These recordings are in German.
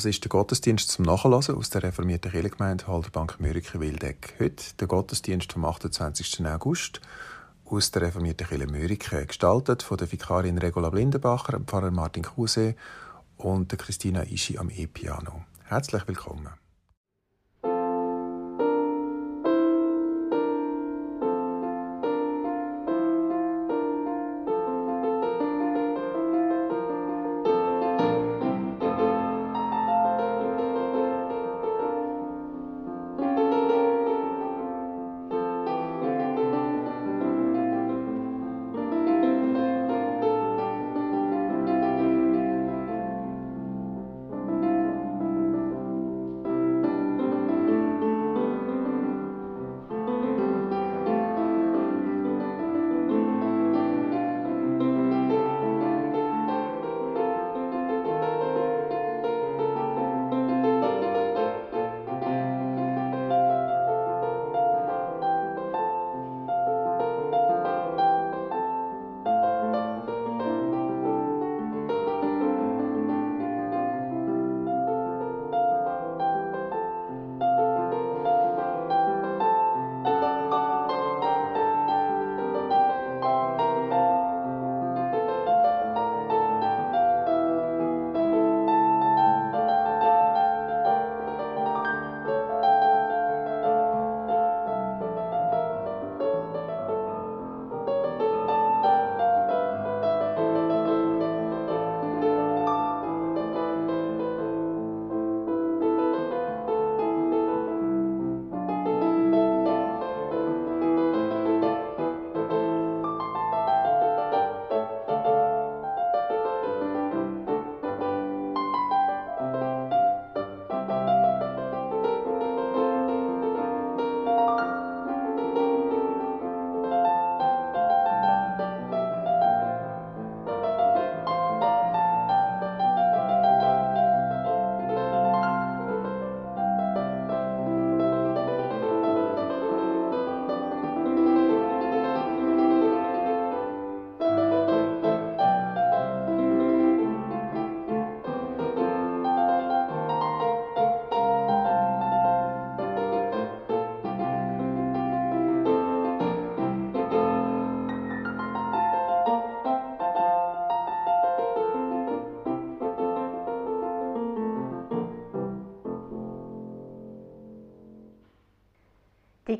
Das ist der Gottesdienst zum Nachlassen aus der reformierten Kirchengemeinde Halderbank Mörike-Wildeck. Heute der Gottesdienst vom 28. August aus der reformierten Kirche Mörike, gestaltet von der Vikarin Regula Blindenbacher, Pfarrer Martin Kruse und der Christina Ischi am E-Piano. Herzlich willkommen.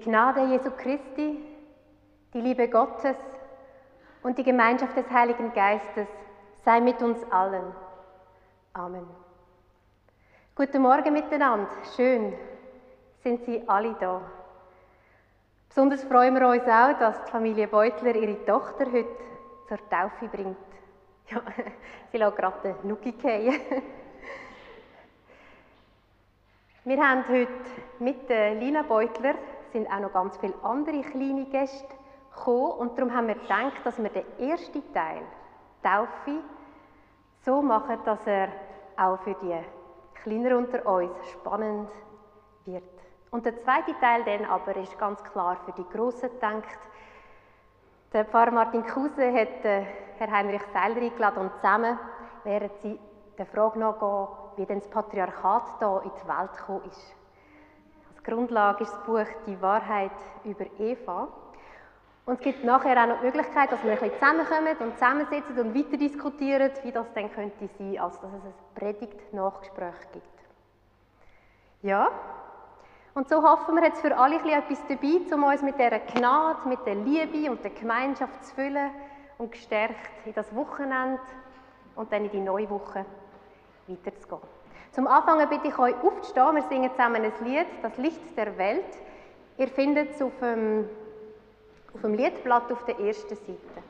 Die Gnade Jesu Christi, die Liebe Gottes und die Gemeinschaft des Heiligen Geistes sei mit uns allen. Amen. Guten Morgen miteinander. Schön sind Sie alle da. Besonders freuen wir uns auch, dass die Familie Beutler ihre Tochter heute zur Taufe bringt. Ja, sie lässt gerade den Nuki fallen. Wir haben heute mit Lina Beutler sind auch noch ganz viele andere kleine Gäste gekommen und darum haben wir gedacht, dass wir den ersten Teil, Taufe, so machen, dass er auch für die Kleiner unter uns spannend wird. Und der zweite Teil dann aber ist ganz klar für die Grossen gedacht. Der Pfarrer Martin Kruse hat äh, Herr Heinrich Seiler eingeladen und zusammen werden sie der Frage nachgehen, wie denn das Patriarchat hier in die Welt gekommen ist. Grundlage ist das Buch Die Wahrheit über Eva. Und es gibt nachher auch noch die Möglichkeit, dass wir ein bisschen zusammenkommen und zusammensitzen und weiter diskutieren, wie das dann könnte sein, als dass es ein Predigt-Nachgespräch gibt. Ja, und so hoffen wir jetzt für alle ein etwas dabei, um uns mit dieser Gnade, mit der Liebe und der Gemeinschaft zu füllen und gestärkt in das Wochenende und dann in die neue Woche weiterzugehen. Zum Anfang bitte ich euch aufzustehen. Wir singen zusammen ein Lied, das Licht der Welt. Ihr findet es auf dem, auf dem Liedblatt auf der ersten Seite.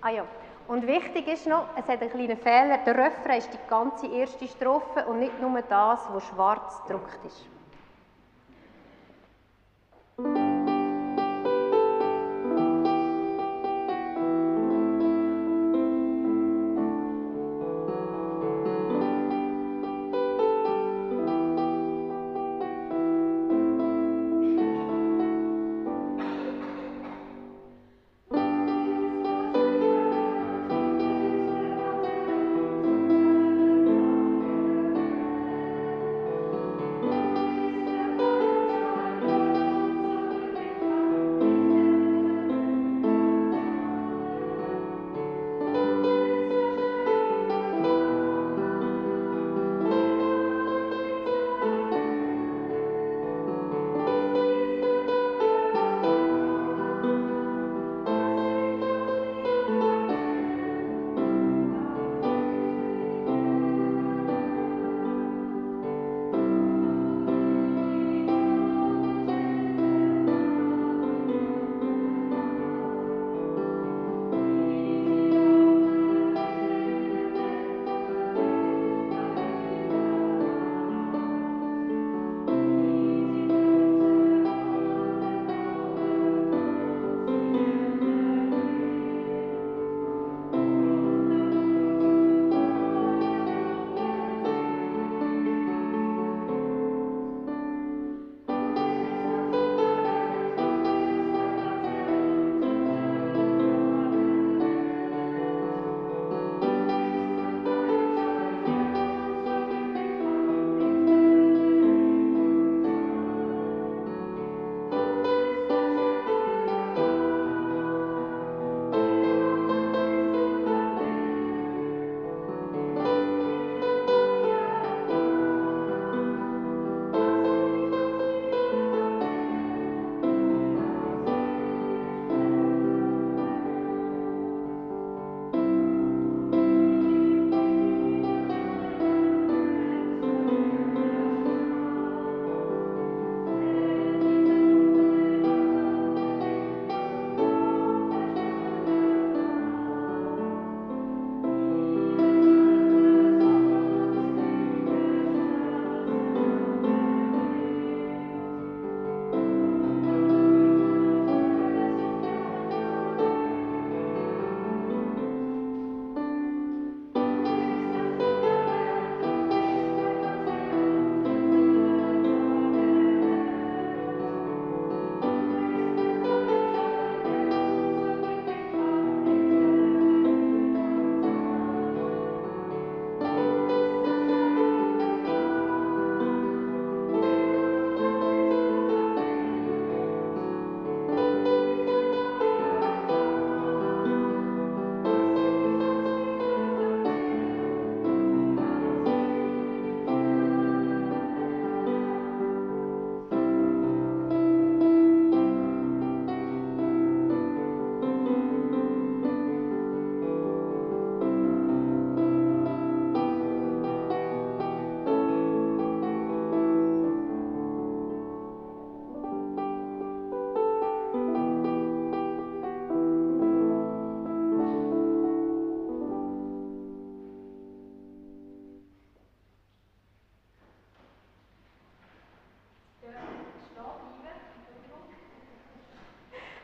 Ah ja, und wichtig ist noch, es hat einen kleinen Fehler. Der Refrain ist die ganze erste Strophe und nicht nur das, was schwarz gedruckt ist.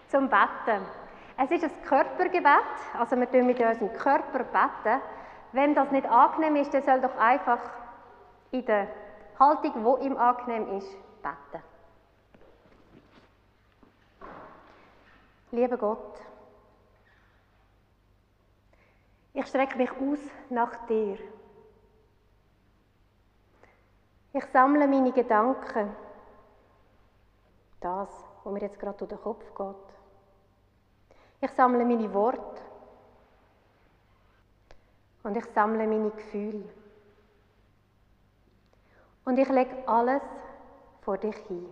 Zum Betten. Es ist ein Körpergebet, also wir tun mit unserem Körper beten. Wenn das nicht angenehm ist, dann soll doch einfach in der Haltung, wo ihm angenehm ist, beten. Lieber Gott, ich strecke mich aus nach dir. Ich sammle meine Gedanken, das, was mir jetzt gerade durch den Kopf geht. Ich sammle meine Worte und ich sammle meine Gefühle. Und ich lege alles vor dich hin.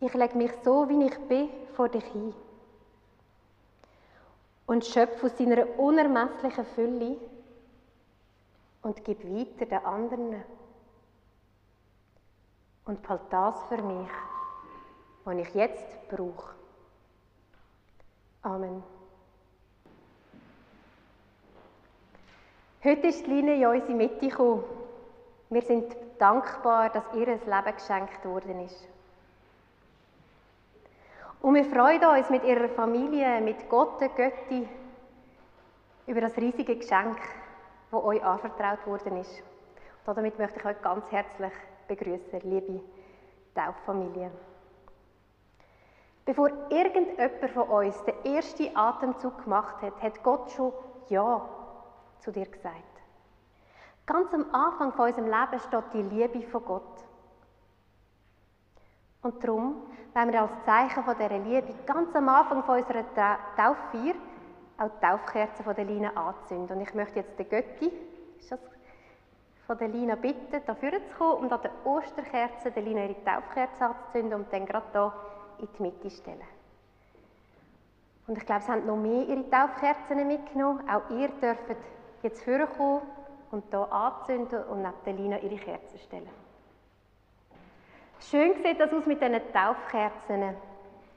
Ich lege mich so, wie ich bin, vor dich hin. Und schöpfe aus deiner unermesslichen Fülle und gib weiter den anderen. Und behalte das für mich, was ich jetzt brauche. Amen. Heute ist Line in unsere Mitte gekommen. Wir sind dankbar, dass ihr ein Leben geschenkt worden ist. Und wir freuen uns mit ihrer Familie, mit Gott, der Götti, über das riesige Geschenk, das euch anvertraut worden ist. Und damit möchte ich euch ganz herzlich begrüßen, liebe Tauffamilie. Bevor irgendjemand von uns den ersten Atemzug gemacht hat, hat Gott schon Ja zu dir gesagt. Ganz am Anfang von unserem Leben steht die Liebe von Gott. Und darum wollen wir als Zeichen von dieser Liebe ganz am Anfang von unserer Tauffeier auch die Taufkerzen von der Lina anzünden. Und ich möchte jetzt den Götti von der Lina bitten, dafür zu kommen und an der Osterkerze der Lina ihre Taufkerze anzuzünden und dann gerade hier in die Mitte stellen. Und ich glaube, sie haben noch mehr ihre Taufkerzen mitgenommen. Auch ihr dürft jetzt vorkommen und hier anzünden und neben der Lina ihre Kerzen stellen. Schön sieht das aus mit diesen Taufkerzen.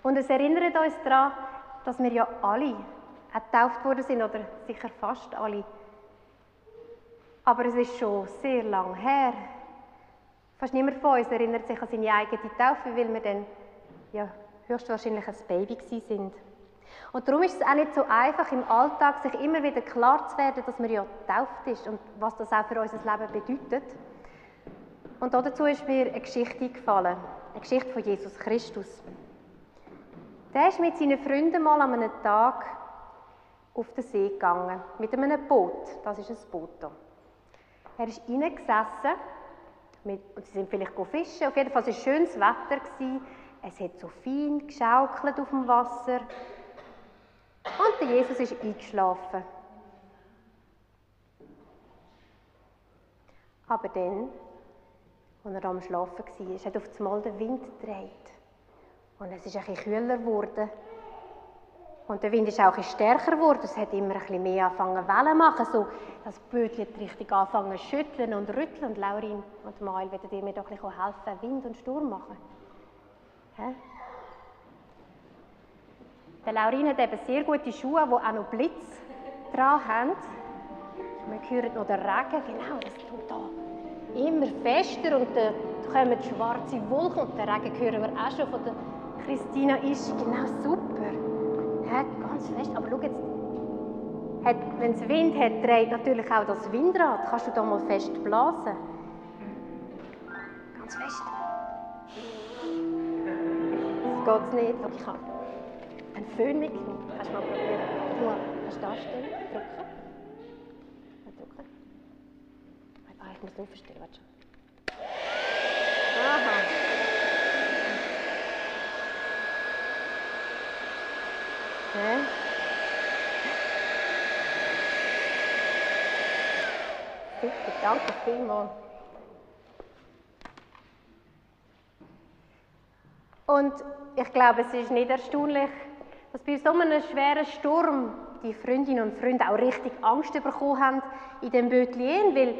Und es erinnert uns daran, dass wir ja alle getauft worden sind, oder sicher fast alle. Aber es ist schon sehr lang her. Fast niemand von uns erinnert sich an seine eigene Taufe, weil wir dann ja, höchstwahrscheinlich ein Baby sind. Und darum ist es auch nicht so einfach im Alltag, sich immer wieder klar zu werden, dass man ja getauft ist und was das auch für unser Leben bedeutet. Und dazu ist mir eine Geschichte gefallen, eine Geschichte von Jesus Christus. Der ist mit seinen Freunden mal an einem Tag auf den See gegangen, mit einem Boot. Das ist ein Boot hier. Er ist reingesessen, mit, und sie sind vielleicht fischen. Auf jeden Fall war es schönes Wetter. Es hat so fein geschaukelt auf dem Wasser. Und der Jesus ist eingeschlafen. Aber dann als er am Schlafen war, hat auf einmal der Wind gedreht. Und es ist bisschen kühler geworden. Und der Wind ist auch bisschen stärker geworden. Es hat immer bisschen mehr angefangen Wellen zu machen. So, das Bötchen hat richtig angefangen zu schütteln und rütteln. Und Laurin und Mael, würdet ihr mir doch ein bisschen helfen, Wind und Sturm machen? Hä? Der Laurin hat eben sehr gute Schuhe, die auch noch Blitz dran haben. Wir hören noch den Regen. Genau, das tut da immer fester und dann kommen schwarze Wolken und den Regen hören wir auch schon von der Christina ist genau super. Ja, ganz fest. Aber schau jetzt, wenn es Wind hat, dreht natürlich auch das Windrad. Kannst du da mal fest blasen? Ganz fest. Geht nicht. Schau, ich habe einen Föhn mitgenommen. Kannst du mal probieren? Du kannst da stellen, drücken. ich muss aufstehen, warte schon. Aha. Okay. Super, danke vielmals. Und ich glaube, es ist nicht erstaunlich, dass bei so einem schweren Sturm die Freundinnen und Freunde auch richtig Angst bekommen haben in dem Bötchen, weil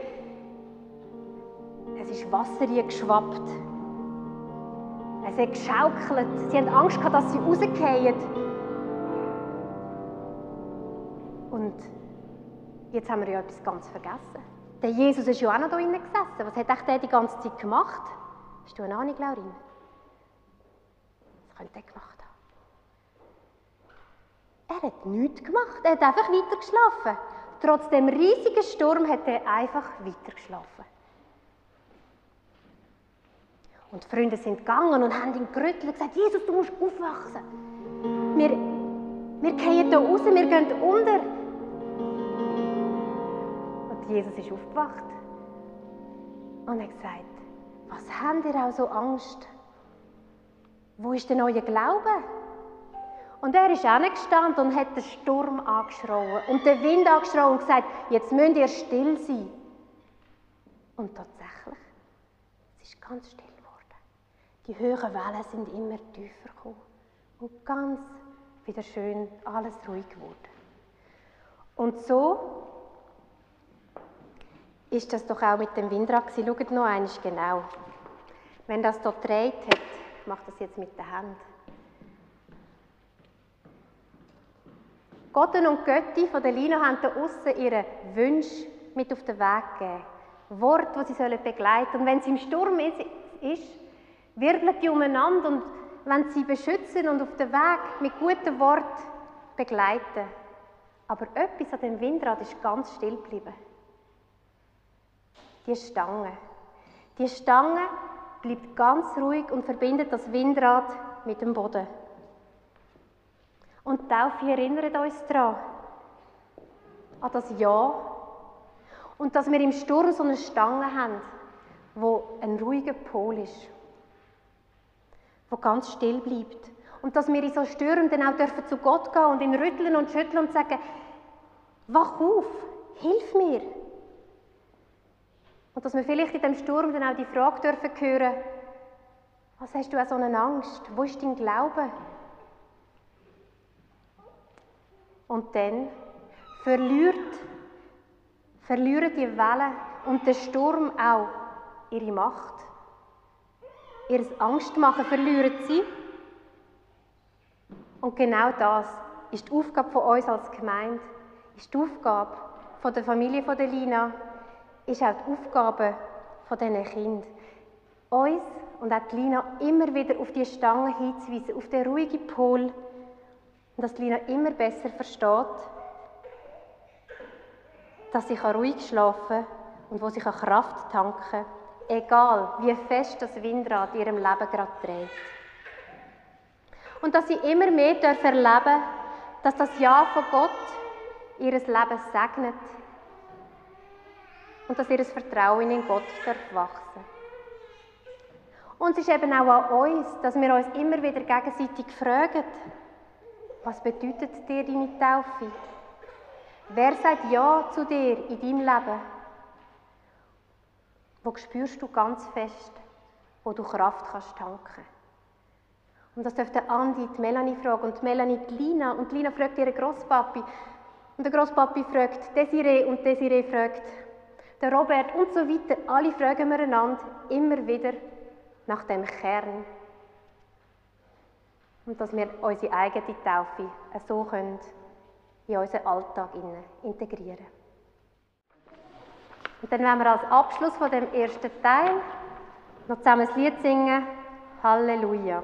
es ist Wasser geschwappt. Es hat geschaukelt. Sie haben Angst gehabt, dass sie rausgehen. Und jetzt haben wir ja etwas ganz vergessen. Der Jesus ist ja auch noch da drinnen gesessen. Was hat er die ganze Zeit gemacht? Hast du eine Ahnung, Laurin? Könnte er gemacht haben? Er hat nichts gemacht. Er hat einfach weiter geschlafen. Trotz dem riesigen Sturm hat er einfach weiter geschlafen. Und die Freunde sind gegangen und haben ihn gerüttelt und gesagt, Jesus, du musst aufwachsen. Wir, wir gehen hier raus, wir gehen unter. Und Jesus ist aufgewacht und hat gesagt, was habt ihr auch so Angst? Wo ist denn euer Glaube? Und er ist gestanden und hat den Sturm angeschrien und den Wind angeschrien und gesagt, jetzt müsst ihr still sein. Und tatsächlich, es ist ganz still geworden. Die höheren Wellen sind immer tiefer gekommen und ganz wieder schön alles ruhig geworden. Und so ist das doch auch mit dem Windrad. Schaut noch einmal genau. Wenn das hier dreht hat, ich mache das jetzt mit der Hand. Gott und Götti von der Lina haben da außen ihre Wünsche mit auf den Weg gegeben. Worte, die sie sollen begleiten Und wenn sie im Sturm ist, wirbeln die umeinander und wenn sie beschützen und auf den Weg mit guten Worten begleiten. Aber etwas an dem Windrad ist ganz still geblieben. Die Stange. Die Stange bleibt ganz ruhig und verbindet das Windrad mit dem Boden. Und die Taufe erinnert uns daran, an das Ja und dass wir im Sturm so eine Stange haben, wo ein ruhiger Pol ist, wo ganz still bleibt. Und dass wir in so Stürmen dann auch dürfen zu Gott gehen und ihn rütteln und schütteln und sagen, wach auf, hilf mir. Und dass wir vielleicht in dem Sturm dann auch die Frage dürfen hören, was hast du an so eine Angst? Wo ist dein Glaube? Und dann verliert, verlieren die Wellen und der Sturm auch ihre Macht. Ihr Angstmachen verlieren sie. Und genau das ist die Aufgabe von uns als Gemeinde, ist die Aufgabe von der Familie von der Lina, ist auch die Aufgabe von diesen Kindern. Uns und auch Lina immer wieder auf die Stange hinzuweisen, auf den ruhigen Pol. Und dass Lina immer besser versteht, dass sie ruhig schlafen kann und wo sie Kraft tanken kann, egal wie fest das Windrad in ihrem Leben gerade dreht. Und dass sie immer mehr erleben dürfen, dass das Ja von Gott ihr Leben segnet und dass ihr Vertrauen in Gott darf wachsen Und es ist eben auch an uns, dass wir uns immer wieder gegenseitig fragen, was bedeutet dir deine Taufe? Wer sagt Ja zu dir in deinem Leben? Wo spürst du ganz fest, wo du Kraft kannst tanken? Und das dürfte Andi die Melanie fragen und Melanie die Lina und Lina fragt ihre Großpapi und der Großpapi fragt Desiree und Desiree fragt der Robert und so weiter, alle fragen wir einander immer wieder nach dem Kern. Und dass wir unsere eigene Taufe so können in unseren Alltag integrieren Und dann werden wir als Abschluss von dem ersten Teil noch zusammen das Lied singen, Halleluja.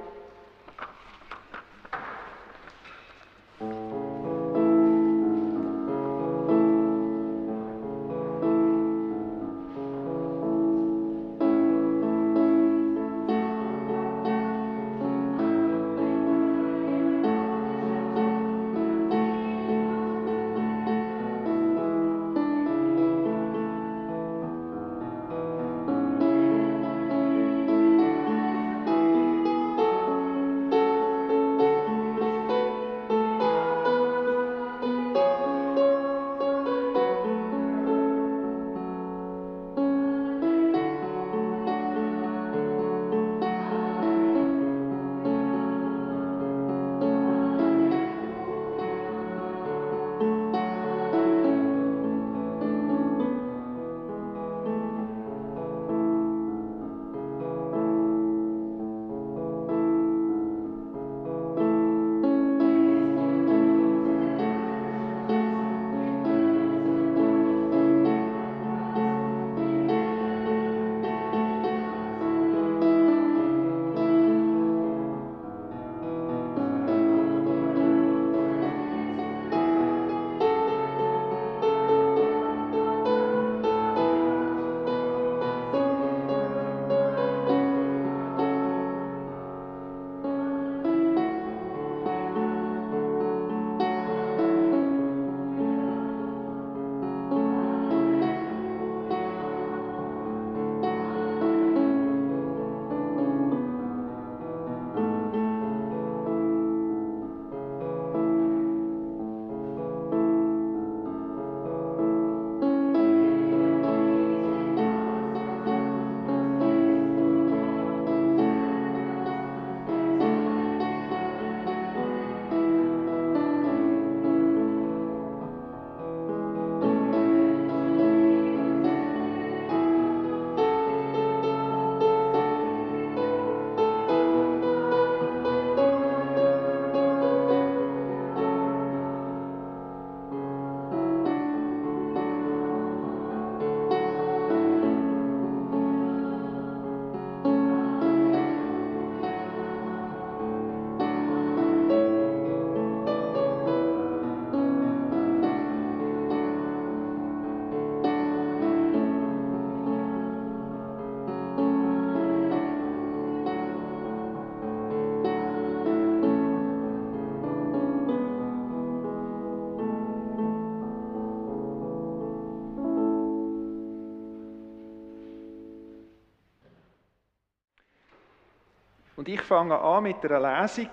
Und ich fange an mit einer Lesung,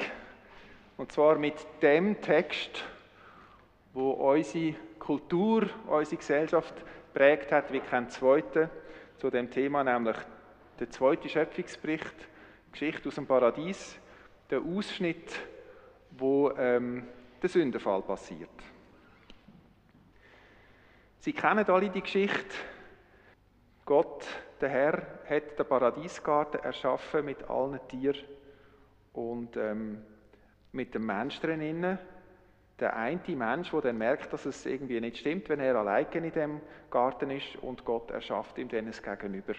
und zwar mit dem Text, wo unsere Kultur, unsere Gesellschaft prägt hat, wie kein zweiter zu dem Thema, nämlich der zweite Schöpfungsbericht, Geschichte aus dem Paradies, der Ausschnitt, wo ähm, der Sündenfall passiert. Sie kennen alle die Geschichte. Gott, der Herr, hat den Paradiesgarten erschaffen mit allen Tieren und ähm, mit dem Menschen drinnen. Der eine Mensch, der dann merkt, dass es irgendwie nicht stimmt, wenn er alleine in dem Garten ist und Gott erschafft ihm dann es gegenüber.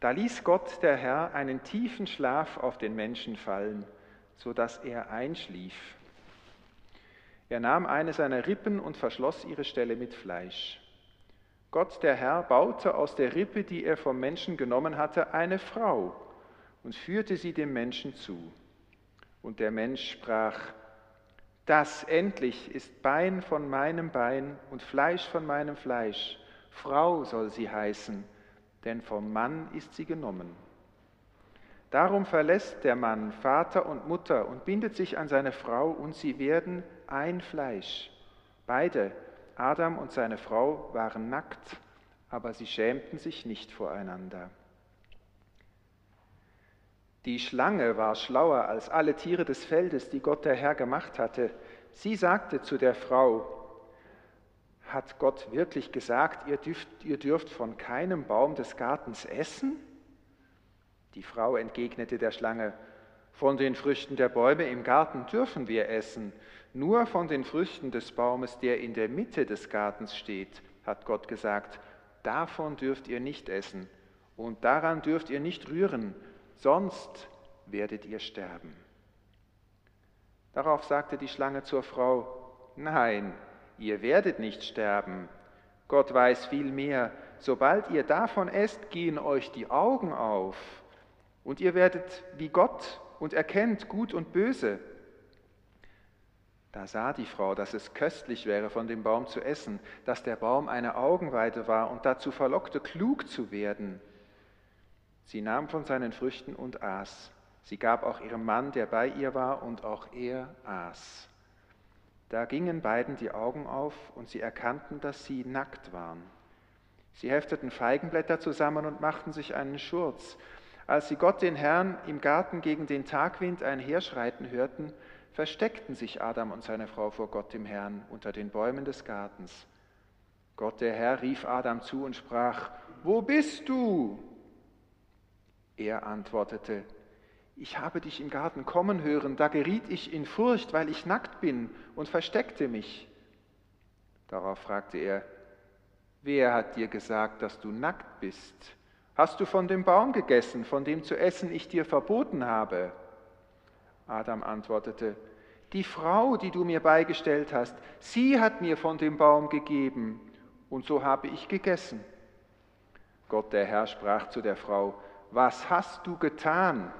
Da ließ Gott, der Herr, einen tiefen Schlaf auf den Menschen fallen, so dass er einschlief. Er nahm eine seiner Rippen und verschloss ihre Stelle mit Fleisch. Gott, der Herr, baute aus der Rippe, die er vom Menschen genommen hatte, eine Frau und führte sie dem Menschen zu. Und der Mensch sprach, das endlich ist Bein von meinem Bein und Fleisch von meinem Fleisch. Frau soll sie heißen, denn vom Mann ist sie genommen. Darum verlässt der Mann Vater und Mutter und bindet sich an seine Frau und sie werden ein Fleisch. Beide, Adam und seine Frau, waren nackt, aber sie schämten sich nicht voreinander. Die Schlange war schlauer als alle Tiere des Feldes, die Gott der Herr gemacht hatte. Sie sagte zu der Frau, hat Gott wirklich gesagt, ihr dürft, ihr dürft von keinem Baum des Gartens essen? Die Frau entgegnete der Schlange, von den Früchten der Bäume im Garten dürfen wir essen, nur von den Früchten des Baumes, der in der Mitte des Gartens steht, hat Gott gesagt, davon dürft ihr nicht essen und daran dürft ihr nicht rühren, sonst werdet ihr sterben. Darauf sagte die Schlange zur Frau, nein, ihr werdet nicht sterben. Gott weiß viel mehr, sobald ihr davon esst, gehen euch die Augen auf und ihr werdet wie Gott und erkennt Gut und Böse. Da sah die Frau, dass es köstlich wäre, von dem Baum zu essen, dass der Baum eine Augenweide war und dazu verlockte, klug zu werden. Sie nahm von seinen Früchten und aß. Sie gab auch ihrem Mann, der bei ihr war, und auch er aß. Da gingen beiden die Augen auf und sie erkannten, dass sie nackt waren. Sie hefteten Feigenblätter zusammen und machten sich einen Schurz. Als sie Gott den Herrn im Garten gegen den Tagwind einherschreiten hörten, versteckten sich Adam und seine Frau vor Gott dem Herrn unter den Bäumen des Gartens. Gott der Herr rief Adam zu und sprach, Wo bist du? Er antwortete, ich habe dich im Garten kommen hören, da geriet ich in Furcht, weil ich nackt bin und versteckte mich. Darauf fragte er, wer hat dir gesagt, dass du nackt bist? Hast du von dem Baum gegessen, von dem zu essen ich dir verboten habe? Adam antwortete, die Frau, die du mir beigestellt hast, sie hat mir von dem Baum gegeben, und so habe ich gegessen. Gott der Herr sprach zu der Frau, was hast du getan?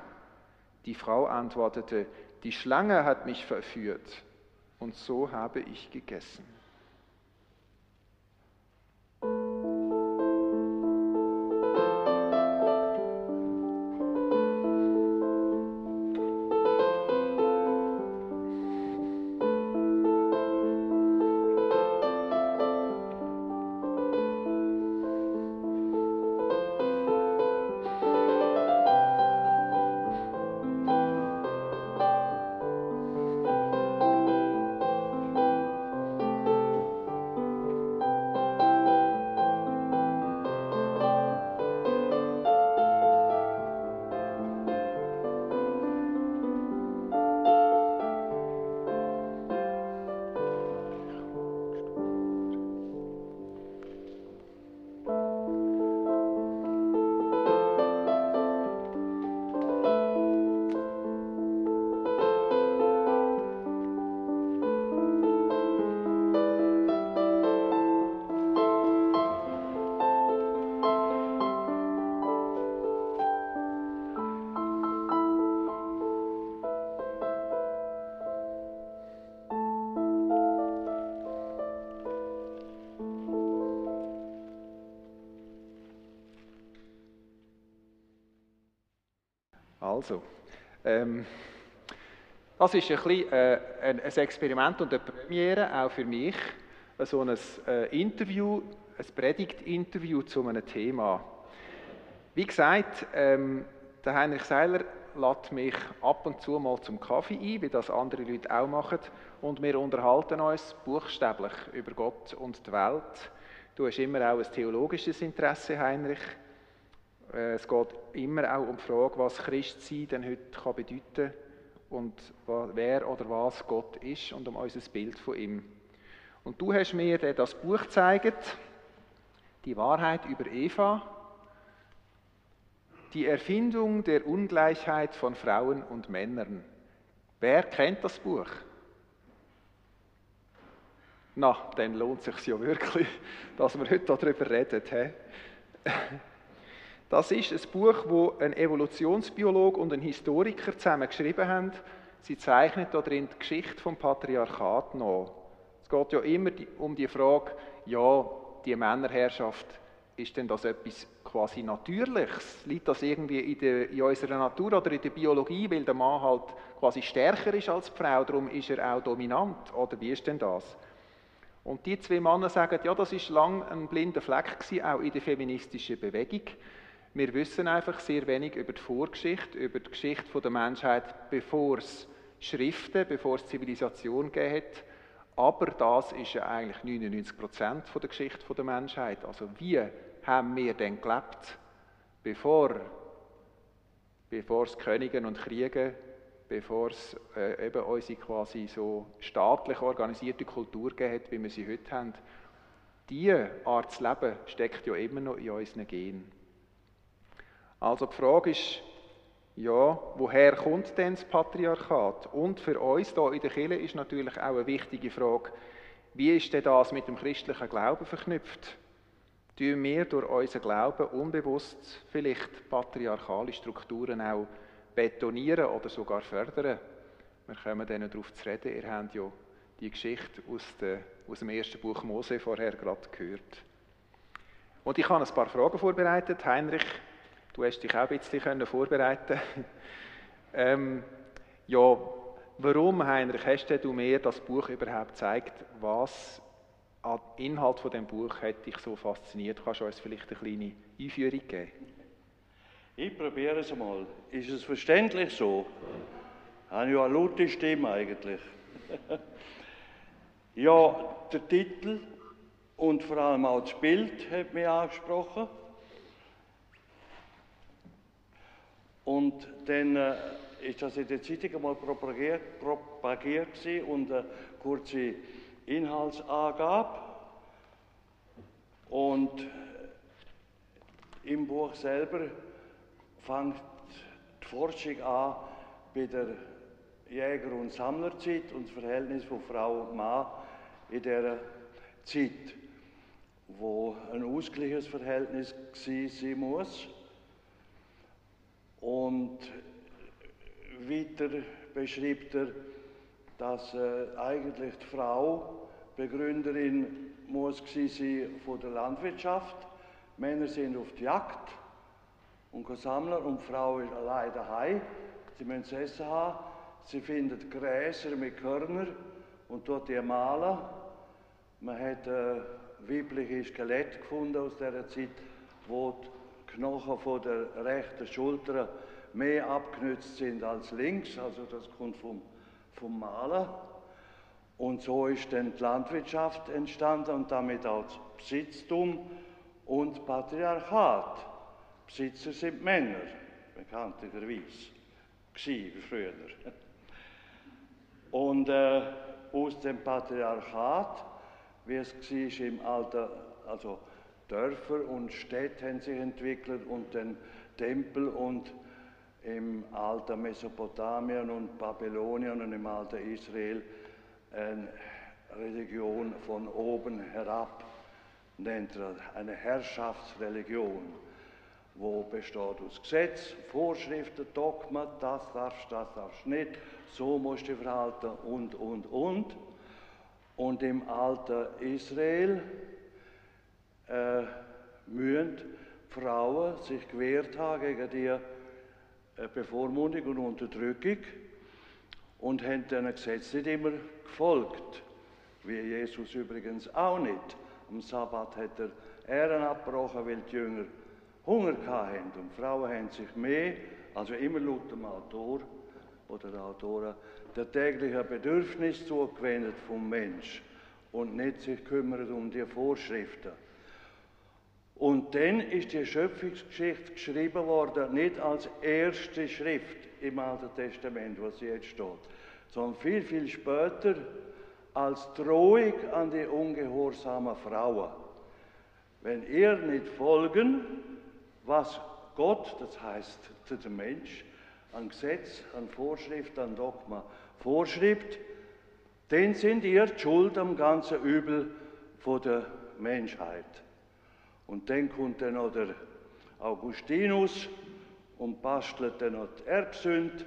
Die Frau antwortete, die Schlange hat mich verführt, und so habe ich gegessen. Also, ähm, das ist ein, bisschen, äh, ein, ein, Experiment und eine Premiere, auch für mich, so ein äh, Interview, ein Predigtinterview zu einem Thema. Wie gesagt, ähm, der Heinrich Seiler lädt mich ab und zu mal zum Kaffee ein, wie das andere Leute auch machen, und wir unterhalten uns buchstäblich über Gott und die Welt. Du hast immer auch ein theologisches Interesse, Heinrich. Äh, es geht immer auch um die Frage, was Christsein denn heute kann bedeuten und wer oder was Gott ist und um unser Bild von ihm. Und du hast mir das Buch gezeigt, die Wahrheit über Eva, die Erfindung der Ungleichheit von Frauen und Männern. Wer kennt das Buch? Na, dann lohnt es sich ja wirklich, dass wir heute darüber reden. He? Das ist ein Buch, wo ein Evolutionsbiolog und ein Historiker zusammen geschrieben haben. Sie zeichnen darin die Geschichte vom Patriarchat nach. Es geht ja immer um die Frage, ja, die Männerherrschaft, ist denn das etwas quasi Natürliches? Liegt das irgendwie in, der, in unserer Natur oder in der Biologie, weil der Mann halt quasi stärker ist als die Frau, darum ist er auch dominant? Oder wie ist denn das? Und die zwei Männer sagen, ja, das ist lang ein blinder Fleck gewesen, auch in der feministischen Bewegung. Wir wissen einfach sehr wenig über die Vorgeschichte, über die Geschichte der Menschheit, bevor es Schriften, bevor es Zivilisation hat. Aber das ist ja eigentlich 99 Prozent der Geschichte der Menschheit. Also wie haben wir denn gelebt, bevor, bevor es Königen und Kriege, bevor es äh, eben unsere quasi so staatlich organisierte Kultur hat, wie wir sie heute haben. Diese Art zu leben steckt ja immer noch in unseren Genen. Also die Frage ist, ja, woher kommt denn das Patriarchat? Und für uns hier in der Kirche ist natürlich auch eine wichtige Frage, wie ist denn das mit dem christlichen Glauben verknüpft? Tun wir durch unseren Glauben unbewusst vielleicht patriarchale Strukturen auch betonieren oder sogar fördern? Wir kommen dann darauf zu reden. Ihr habt ja die Geschichte aus, der, aus dem ersten Buch Mose vorher gerade gehört. Und ich habe ein paar Fragen vorbereitet. Heinrich, Du hast dich auch ein bisschen vorbereiten ähm, Ja, warum, Heinrich, hast du mir das Buch überhaupt gezeigt? Was an Inhalt von dem Buch hat dich so fasziniert? Kannst du uns vielleicht eine kleine Einführung geben? Ich probiere es mal. Ist es verständlich so? Ich habe ja eine laute Stimme eigentlich. ja, der Titel und vor allem auch das Bild hat mich angesprochen. Und dann äh, ist das in der Zeitung einmal propagiert, propagiert und eine kurze Inhaltsangabe. Und im Buch selber fängt die Forschung an bei der Jäger- und Sammlerzeit und das Verhältnis von Frau und Mann in dieser Zeit, wo ein ausgleiches Verhältnis sein muss. Und weiter beschreibt er, dass äh, eigentlich die Frau Begründerin muss sein von der Landwirtschaft. Männer sind auf die Jagd und Sammler und die Frau ist allein daheim. Sie müssen essen haben. Sie findet Gräser mit Körner und dort die malen. Man hat äh, weibliche Skelett gefunden aus dieser Zeit, wo die Knochen von der rechten Schulter mehr abgenützt sind als links, also das kommt vom, vom Maler. Und so ist dann die Landwirtschaft entstanden und damit auch das Besitztum und Patriarchat. Besitzer sind Männer, bekanntlicherweise. Wie früher. Und äh, aus dem Patriarchat, wie es war im Alter, also Dörfer und Städte haben sich entwickelt und den Tempel und im alten Mesopotamien und Babylonien und im alten Israel eine Religion von oben herab, nennt er eine Herrschaftsreligion, wo besteht aus Gesetz, Vorschriften, Dogma, das darfst, das darfst nicht, so musst du verhalten und, und, und. Und im alten Israel äh, müssen Frauen sich gewehrt haben gegen die Bevormundung und Unterdrückung und haben diesen Gesetz nicht immer gefolgt. Wie Jesus übrigens auch nicht. Am Sabbat hat er Ehren abgebrochen, weil die Jünger Hunger hatten. Und Frauen haben sich mehr, also immer laut dem Autor oder der Autorin, der täglichen Bedürfnis zugewendet vom Mensch und nicht sich kümmert um die Vorschriften. Und dann ist die Schöpfungsgeschichte geschrieben worden, nicht als erste Schrift im Alten Testament, was jetzt steht, sondern viel, viel später als Drohung an die ungehorsamen Frauen. Wenn ihr nicht folgen, was Gott, das heißt der Mensch, an Gesetz, an Vorschrift, an Dogma vorschreibt, dann sind ihr die Schuld am ganzen Übel von der Menschheit. Und dann kommt dann noch der Augustinus und bastelt dann noch die Erbsünde.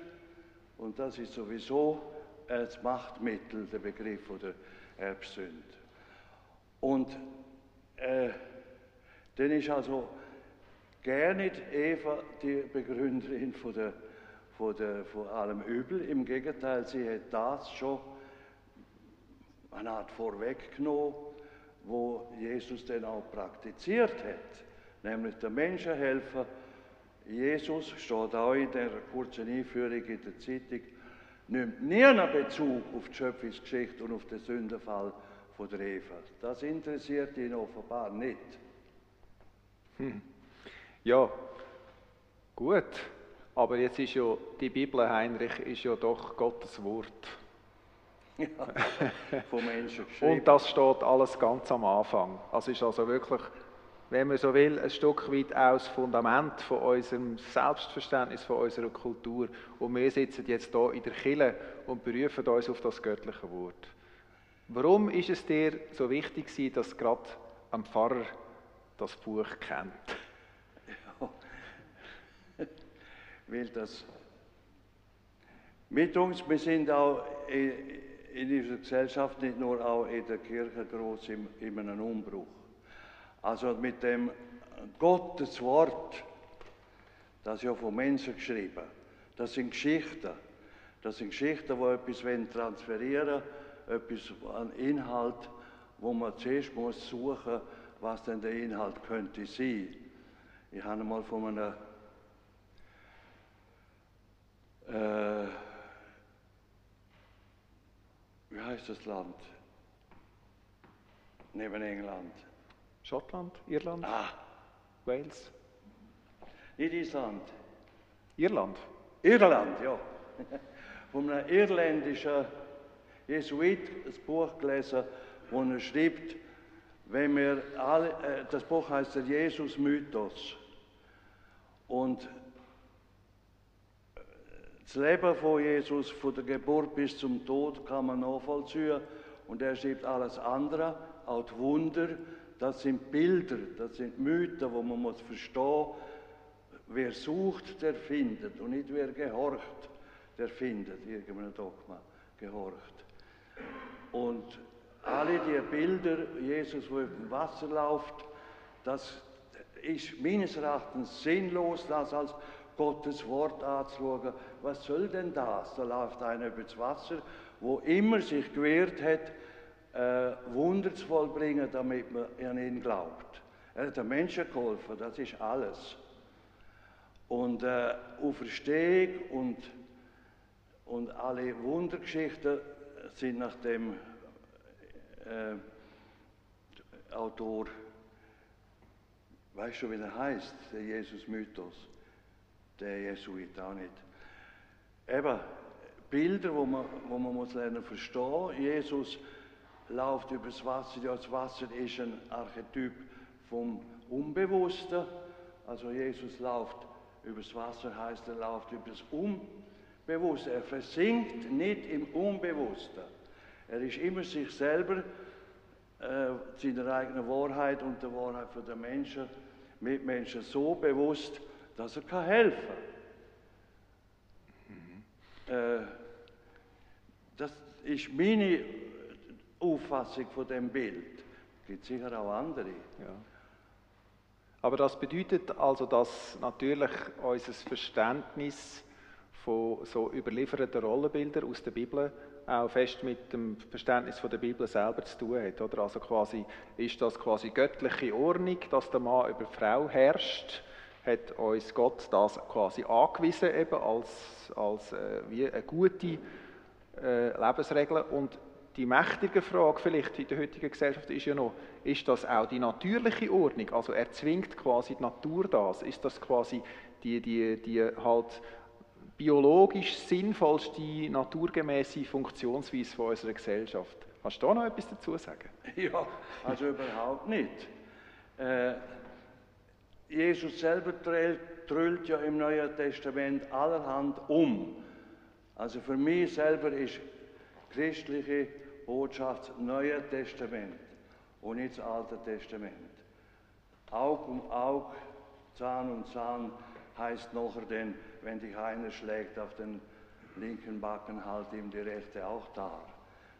Und das ist sowieso das Machtmittel, der Begriff der Erbsünde. Und äh, dann ist also gar nicht Eva die Begründerin von, der, von, der, von allem Übel. Im Gegenteil, sie hat das schon eine Art vorweggenommen, wo Jesus dann auch praktiziert hat, nämlich der Menschen helfen. Jesus steht auch in der kurzen Einführung in der Zeitung, nimmt nie einen Bezug auf die Schöpfungsgeschichte und auf den Sündenfall von der Eva. Das interessiert ihn offenbar nicht. Hm. Ja, gut. Aber jetzt ist ja die Bibel, Heinrich, ist ja doch Gottes Wort. Ja, von Menschen geschrieben. Und das steht alles ganz am Anfang. Also ist also wirklich, wenn man so will, ein Stück weit das Fundament von unserem Selbstverständnis, von unserer Kultur. Und wir sitzen jetzt hier in der Kille und berufen uns auf das göttliche Wort. Warum ist es dir so wichtig dass gerade ein Pfarrer das Buch kennt? Ja, weil das mit uns, wir sind auch in dieser Gesellschaft, nicht nur auch in der Kirche, groß in, in einem Umbruch. Also mit dem Gottes Wort, das ist ja von Menschen geschrieben, das sind Geschichten. Das sind Geschichten, die etwas transferieren wollen, etwas an Inhalt, wo man zuerst muss suchen was denn der Inhalt könnte sein. Ich habe mal von einem äh, wie heißt das Land? Neben England. Schottland, Irland, Ah, Wales, nicht Island. Irland. Irland, ja. Von einem irländischen Jesuit ein Buch gelesen, wo er schreibt, wenn wir alle, äh, das Buch heißt der Jesus-Mythos. Und das Leben von Jesus, von der Geburt bis zum Tod, kann man nachvollziehen. Und er schreibt alles andere, auch die Wunder, das sind Bilder, das sind Mythen, wo man muss verstehen wer sucht, der findet. Und nicht wer gehorcht, der findet. Irgendein Dogma gehorcht. Und alle die Bilder, Jesus, wo dem Wasser läuft, das ist meines Erachtens sinnlos, das als Gottes Wort anzuschauen. Was soll denn das? Da läuft einer über das Wasser, wo immer sich gewehrt hat, äh, Wunder zu vollbringen, damit man an ihn glaubt. Er hat den Menschen geholfen, das ist alles. Und äh, Auferstehung und, und alle Wundergeschichten sind nach dem äh, Autor, weißt du, wie der heißt, der Jesus-Mythos? Der Jesuit auch nicht. Eben, Bilder, wo man, wo man muss lernen verstehen. Jesus läuft übers Wasser. Ja, das Wasser ist ein Archetyp vom Unbewussten. Also Jesus läuft übers Wasser, heißt er läuft übers Unbewusste. Er versinkt nicht im Unbewussten. Er ist immer sich selber, äh, seiner eigenen Wahrheit und der Wahrheit der Menschen, Mitmenschen so bewusst, dass er kann helfen. Mhm. Äh, das ist meine Auffassung von dem Bild. Es gibt sicher auch andere. Ja. Aber das bedeutet also, dass natürlich unser Verständnis von so überlieferten Rollenbildern aus der Bibel auch fest mit dem Verständnis von der Bibel selber zu tun hat. Oder? Also quasi, ist das quasi göttliche Ordnung, dass der Mann über die Frau herrscht? Hat uns Gott das quasi angewiesen eben als, als äh, wie eine gute äh, Lebensregel? Und die mächtige Frage vielleicht in der heutigen Gesellschaft ist ja noch, ist das auch die natürliche Ordnung? Also erzwingt quasi die Natur das? Ist das quasi die, die, die halt biologisch sinnvollste, naturgemäße Funktionsweise von unserer Gesellschaft? Hast du da noch etwas dazu sagen? Ja, also überhaupt nicht. Äh, Jesus selber trüllt ja im Neuen Testament allerhand um. Also für mich selber ist christliche Botschaft Neue Testament und nicht das Alte Testament. Aug um Aug, Zahn um Zahn heißt nachher denn, wenn dich einer schlägt auf den linken Backen, halt ihm die rechte auch da.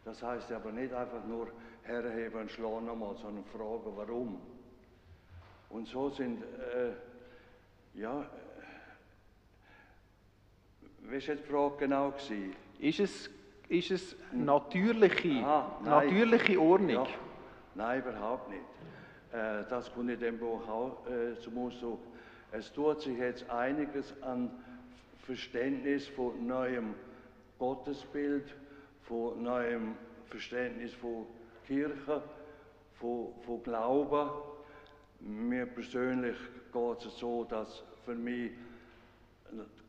Das heißt aber nicht einfach nur herheben und schlagen nochmal, sondern fragen, warum. Und so sind, äh, ja, äh, wie war die Frage genau? Gewesen? Ist es ist es natürliche, Aha, natürliche Ordnung? Ja. Nein, überhaupt nicht. Äh, das kommt in dem Buch auch äh, zum Ausdruck. Es tut sich jetzt einiges an Verständnis von neuem Gottesbild, von neuem Verständnis von Kirche, von, von Glauben. Mir persönlich geht es so, dass für mich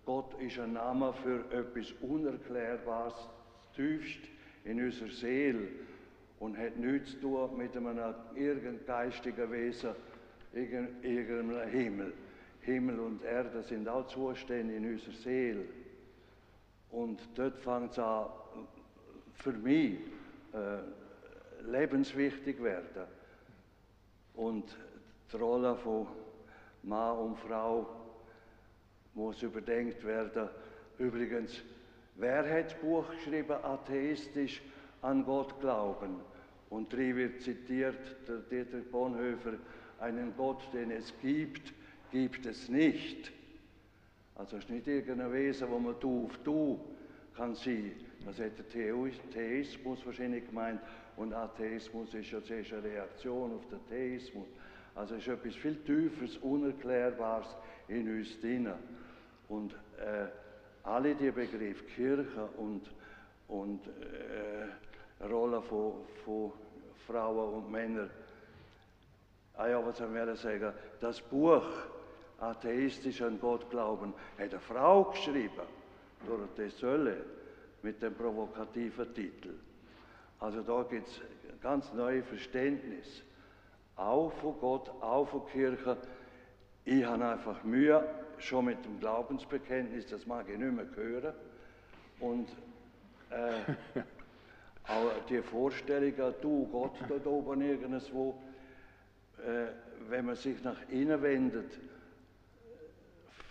Gott ist ein Name für etwas Unerklärbares, tiefst in unserer Seele und hat nichts zu tun mit einem irgendeinem geistigen Wesen, irgendeinem Himmel. Himmel und Erde sind auch Zustände in unserer Seele. Und dort fängt es an, für mich äh, lebenswichtig werden. Und die Rolle von Mann und Frau muss überdenkt werden. Übrigens, Wer hat das Buch geschrieben, atheistisch an Gott glauben? Und drin wird zitiert, der Dietrich Bonhoeffer, einen Gott, den es gibt, gibt es nicht. Also es ist nicht irgendein Wesen, wo man du auf du kann sein. Das hat der Theismus wahrscheinlich gemeint. Und Atheismus ist ja zuerst eine Reaktion auf den Theismus. Also ist etwas viel Tieferes, Unerklärbares in uns drin. Und äh, alle die Begriffe Kirche und, und äh, Rolle von, von Frauen und Männern. Ah ja, was soll ich sagen? Das Buch Atheistisch an Gott glauben hat eine Frau geschrieben, Dorothee Sölle, mit dem provokativen Titel. Also da gibt es ganz neue Verständnis. Auch von Gott, auch von Kirche. Ich habe einfach Mühe, schon mit dem Glaubensbekenntnis, das mag ich nicht mehr hören. Und äh, auch die Vorstellung, du Gott dort oben irgendwo, äh, wenn man sich nach innen wendet,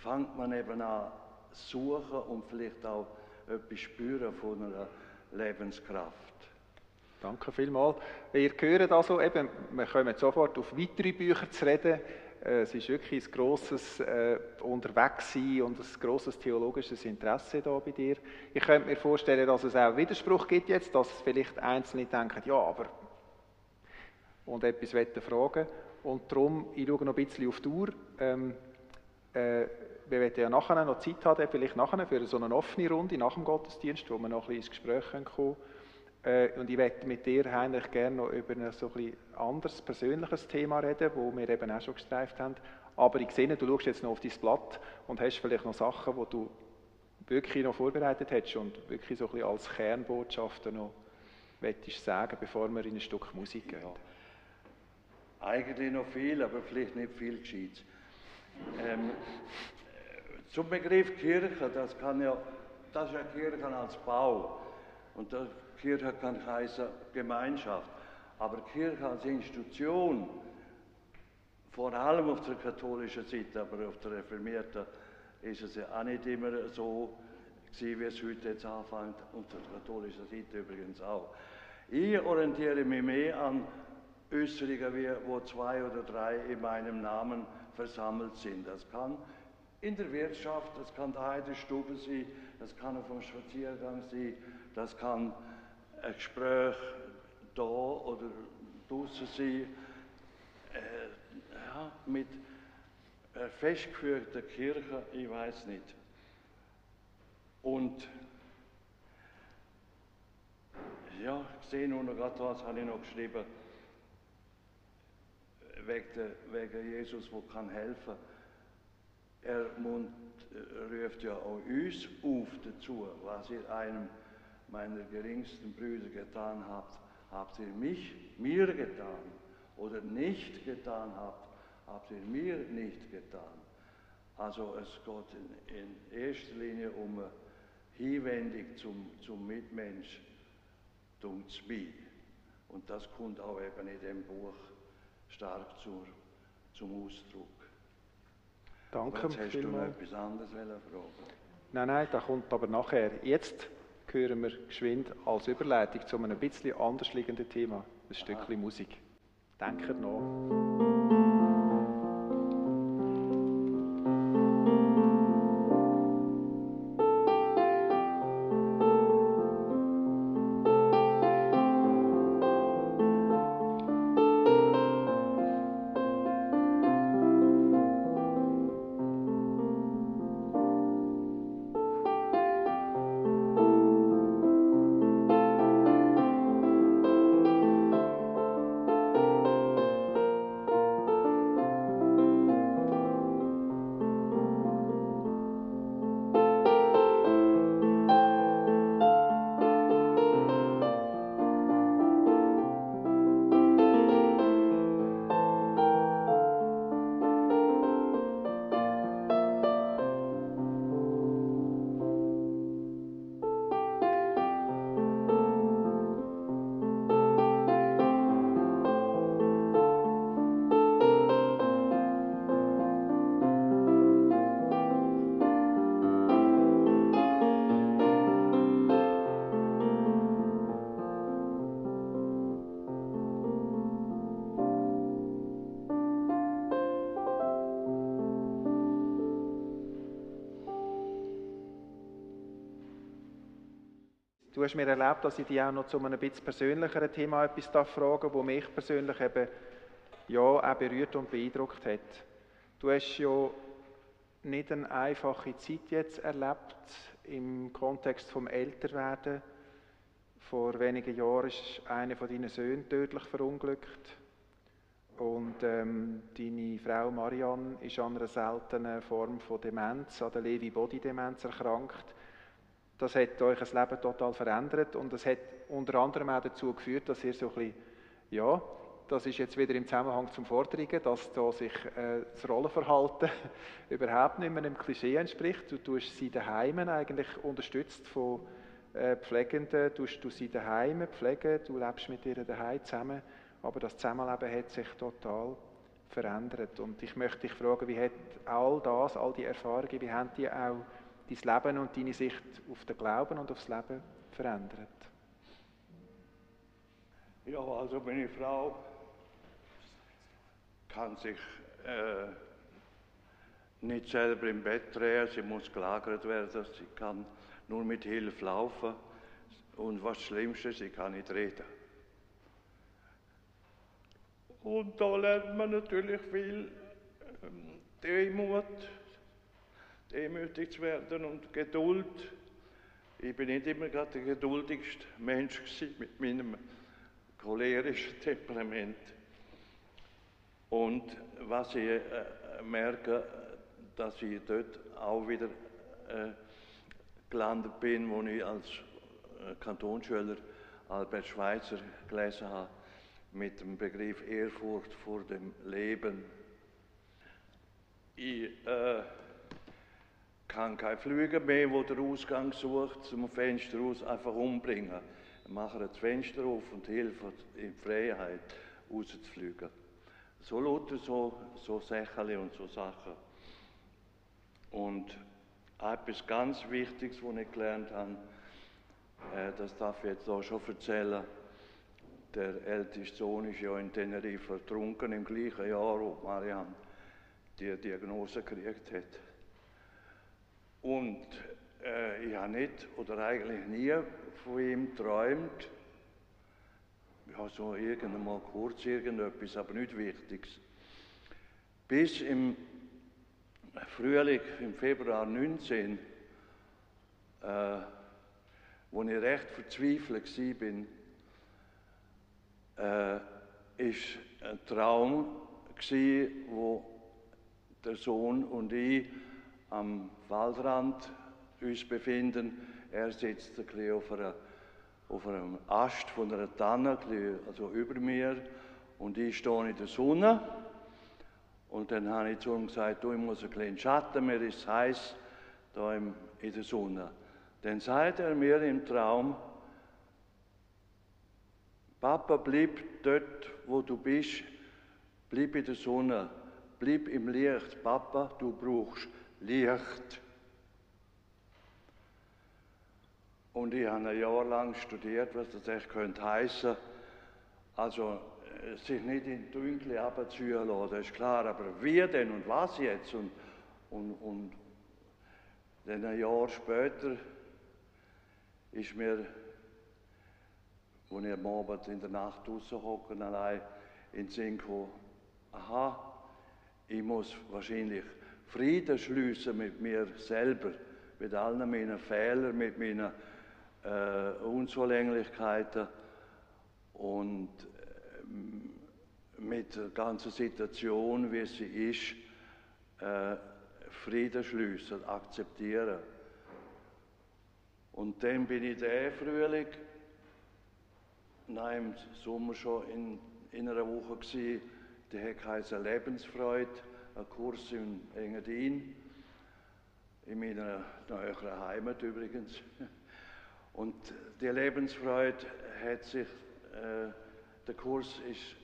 fängt man eben an suchen und vielleicht auch etwas spüren von einer Lebenskraft. Danke vielmals. Ihr hört also eben, wir kommen sofort auf weitere Bücher zu reden. Äh, es ist wirklich ein grosses äh, Unterwegssein und ein grosses theologisches Interesse da bei dir. Ich könnte mir vorstellen, dass es auch Widerspruch gibt jetzt, dass vielleicht Einzelne denken, ja, aber und etwas fragen Und darum, ich schaue noch ein bisschen auf die Uhr. Ähm, äh, wir werden ja nachher noch Zeit haben, vielleicht nachher für so eine offene Runde nach dem Gottesdienst, wo wir noch ein bisschen ins Gespräch kommen können. Äh, und ich möchte mit dir, Heinrich, gerne noch über ein so ein anderes, persönliches Thema reden, wo wir eben auch schon gestreift haben. Aber ich sehe, du schaust jetzt noch auf dein Blatt und hast vielleicht noch Sachen, die du wirklich noch vorbereitet hättest und wirklich so ein bisschen als Kernbotschafter noch möchtest sagen, bevor wir in ein Stück Musik gehen. Ja. Eigentlich noch viel, aber vielleicht nicht viel gescheit. Ähm, zum Begriff Kirche, das kann ja, das ist ja Kirche als Bau. Und das Kirche kann heißen Gemeinschaft. Aber Kirche als Institution, vor allem auf der katholischen Seite, aber auf der reformierten, ist es ja auch nicht immer so wie es heute jetzt anfängt, auf der katholischen Seite übrigens auch. Ich orientiere mich mehr an wie, wo zwei oder drei in meinem Namen versammelt sind. Das kann in der Wirtschaft, das kann da in der Stube sein, das kann auf dem Spaziergang sein, das kann ein Gespräch da oder draußen sein, äh, ja, mit äh, festgeführter Kirche, ich weiß nicht. Und ja, ich sehe nur noch gerade was, habe ich noch geschrieben, wegen, wegen Jesus, der kann helfen. Er mund, ruft ja auch uns auf dazu, was ihr einem meiner geringsten Brüder getan habt, habt ihr mich, mir getan. Oder nicht getan habt, habt ihr mir nicht getan. Also es geht in, in erster Linie um eine Hinwendung zum, zum Mitmensch, zum Zwie. Und das kommt auch eben in dem Buch stark zur, zum Ausdruck. Danke jetzt hast du noch etwas anderes fragen. Nein, nein, das kommt aber nachher. Jetzt hören wir geschwind als Überleitung zu einem bisschen anders liegenden Thema, ein Stückchen Musik. Denkt noch. Hast mir erlaubt, dass ich dich auch noch zu einem bisschen persönlicheren Thema etwas fragen darf, das mich persönlich eben ja, auch berührt und beeindruckt hat. Du hast ja nicht eine einfache Zeit jetzt erlebt im Kontext vom Älterwerden. Vor wenigen Jahren ist einer von deinen Söhnen tödlich verunglückt. Und ähm, deine Frau Marianne ist an einer seltenen Form von Demenz, an der Lewy-Body-Demenz erkrankt. Das hat euch das Leben total verändert und es hat unter anderem auch dazu geführt, dass ihr so ein bisschen, ja, das ist jetzt wieder im Zusammenhang zum Vordringen, dass da sich äh, das Rollenverhalten überhaupt nicht mehr einem Klischee entspricht. Du tust sie daheim eigentlich unterstützt von äh, Pflegenden, tust du sie daheim pflegen, du lebst mit ihr daheim zusammen, aber das Zusammenleben hat sich total verändert. Und ich möchte dich fragen, wie hat all das, all die Erfahrungen, wie haben die auch dein Leben und deine Sicht auf den Glauben und aufs Leben verändert? Ja, also meine Frau kann sich äh, nicht selber im Bett drehen, sie muss gelagert werden, sie kann nur mit Hilfe laufen und was Schlimmste, sie kann nicht reden. Und da lernt man natürlich viel ähm, Demut, demütig zu werden und Geduld. Ich bin nicht immer gerade der geduldigste Mensch mit meinem cholerischen Temperament. Und was ich äh, merke, dass ich dort auch wieder äh, gelandet bin, wo ich als äh, Kantonsschüler Albert Schweitzer gelesen habe, mit dem Begriff Ehrfurcht vor dem Leben. Ich äh, kann kein Flüger mehr, wo der Ausgang sucht, zum Fenster aus einfach umbringen. Machen das Fenster auf und helfen in Freiheit rauszufliegen. So lauter so, so Sachen und so Sachen. Und etwas ganz Wichtiges, was ich gelernt habe, äh, das darf ich jetzt auch schon erzählen. der älteste Sohn ist ja in Tenerife ertrunken im gleichen Jahr, wo Marianne die Diagnose gekriegt hat. Und äh, ich habe nicht oder eigentlich nie von ihm geträumt. Ja, so irgendwann mal kurz irgendetwas, aber nicht Wichtiges. Bis im Frühling, im Februar 19, äh, wo ich recht verzweifelt war, äh, ist ein Traum gewesen, wo der Sohn und ich am Waldrand uns befinden. Er sitzt ein auf, einer, auf einem Ast von einer Tanne, also über mir, und ich stehe in der Sonne. Und dann habe ich zu ihm gesagt, du, ich muss ein bisschen Schatten, mir ist heiß da in der Sonne. Dann sagt er mir im Traum, Papa, bleib dort, wo du bist, bleib in der Sonne, bleib im Licht. Papa, du brauchst Licht. Und ich habe ein Jahr lang studiert, was das echt könnte heißen. Also äh, sich nicht in Dunkle abziehen lassen, das ist klar. Aber wie denn und was jetzt? Und, und, und dann ein Jahr später ist mir, als ich am Abend in der Nacht draußen hocke, allein in den Sinn gekommen, aha, ich muss wahrscheinlich Frieden schließen mit mir selber, mit allen meinen Fehlern, mit meinen äh, Unzulänglichkeiten und äh, mit der ganzen Situation, wie sie ist, äh, Frieden schließen, akzeptieren. Und dann bin ich der Frühling, nein, im Sommer schon in, in einer Woche gewesen, der heißt Lebensfreude, ein Kurs in Engadin, in meiner neueren Heimat übrigens. Und die Lebensfreude hat sich, äh, der Kurs ist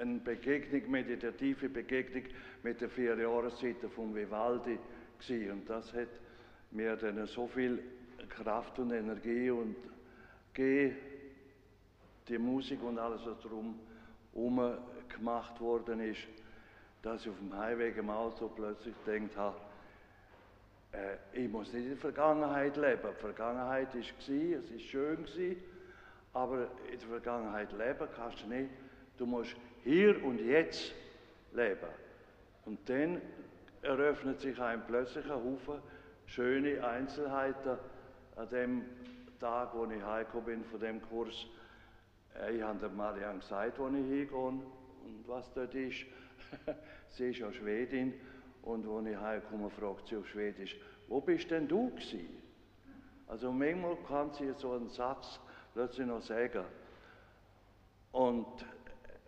eine Begegnung, meditative Begegnung mit der vier Jahreszeiten von Vivaldi gewesen. Und das hat mir dann so viel Kraft und Energie und gegeben, die Musik und alles, was darum herum gemacht worden ist, dass ich auf dem Heimweg im Auto plötzlich gedacht habe, äh, ich muss nicht in der Vergangenheit leben. Die Vergangenheit war, es ist schön, gewesen, aber in der Vergangenheit leben kannst du nicht. Du musst hier und jetzt leben. Und dann eröffnet sich einem plötzlich ein Haufen schöne Einzelheiten an dem Tag, wo ich heimgekommen bin von dem Kurs. Äh, ich habe Marianne gesagt, wo ich hingehe und was dort ist. sie ist ja Schwedin und als ich heimkomme, fragt sie auf Schwedisch, wo bist denn du gewesen? Also manchmal kann sie so einen Satz plötzlich noch sagen. Und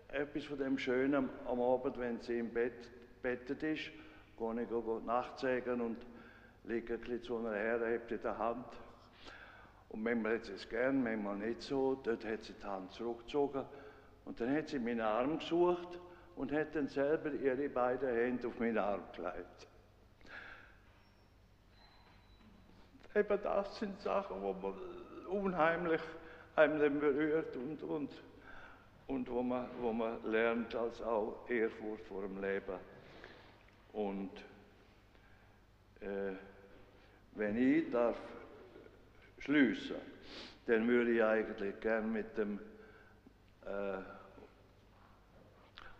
etwas von dem Schönen am Abend, wenn sie im Bett bettet ist, gehe ich go nachzeigen und lege ein bisschen zu einer her, in der Hand. Und manchmal hat sie es gern, manchmal nicht so. Dort hat sie die Hand zurückgezogen. Und dann hat sie meinen Arm gesucht und dann selber ihre beiden Hände auf meinen Arm gelegt. Eben das sind Sachen, wo man unheimlich einem berührt und, und, und wo, man, wo man lernt als auch Ehrfurcht vor dem Leben. Und äh, wenn ich darf schließen, dann würde ich eigentlich gern mit dem äh,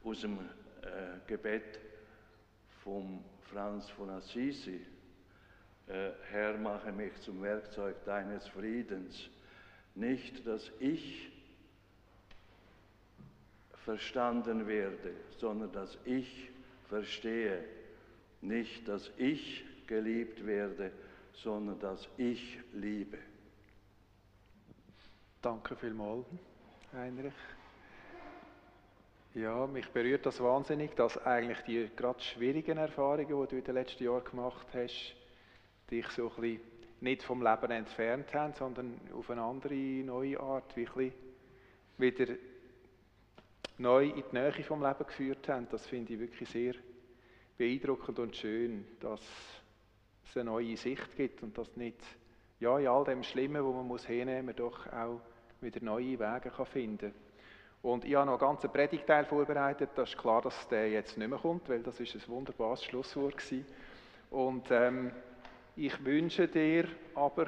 aus dem äh, Gebet von Franz von Assisi. Äh, Herr, mache mich zum Werkzeug deines Friedens. Nicht, dass ich verstanden werde, sondern dass ich verstehe. Nicht, dass ich geliebt werde, sondern dass ich liebe. Danke vielmals, Heinrich. Ja, mich berührt das wahnsinnig, dass eigentlich die gerade schwierigen Erfahrungen, die du in den letzten Jahren gemacht hast, dich so ein bisschen nicht vom Leben entfernt haben, sondern auf eine andere, neue Art wirklich wieder neu in die Nähe vom Leben geführt haben. Das finde ich wirklich sehr beeindruckend und schön, dass es eine neue Sicht gibt und dass nicht ja, in all dem Schlimmen, wo man muss hinnehmen, man doch auch wieder neue Wege kann finden kann. Und ich habe noch einen ganzen Predigteil vorbereitet. Das ist klar, dass der jetzt nicht mehr kommt, weil das ist ein wunderbares Schlusswort war. Und ähm, ich wünsche dir aber,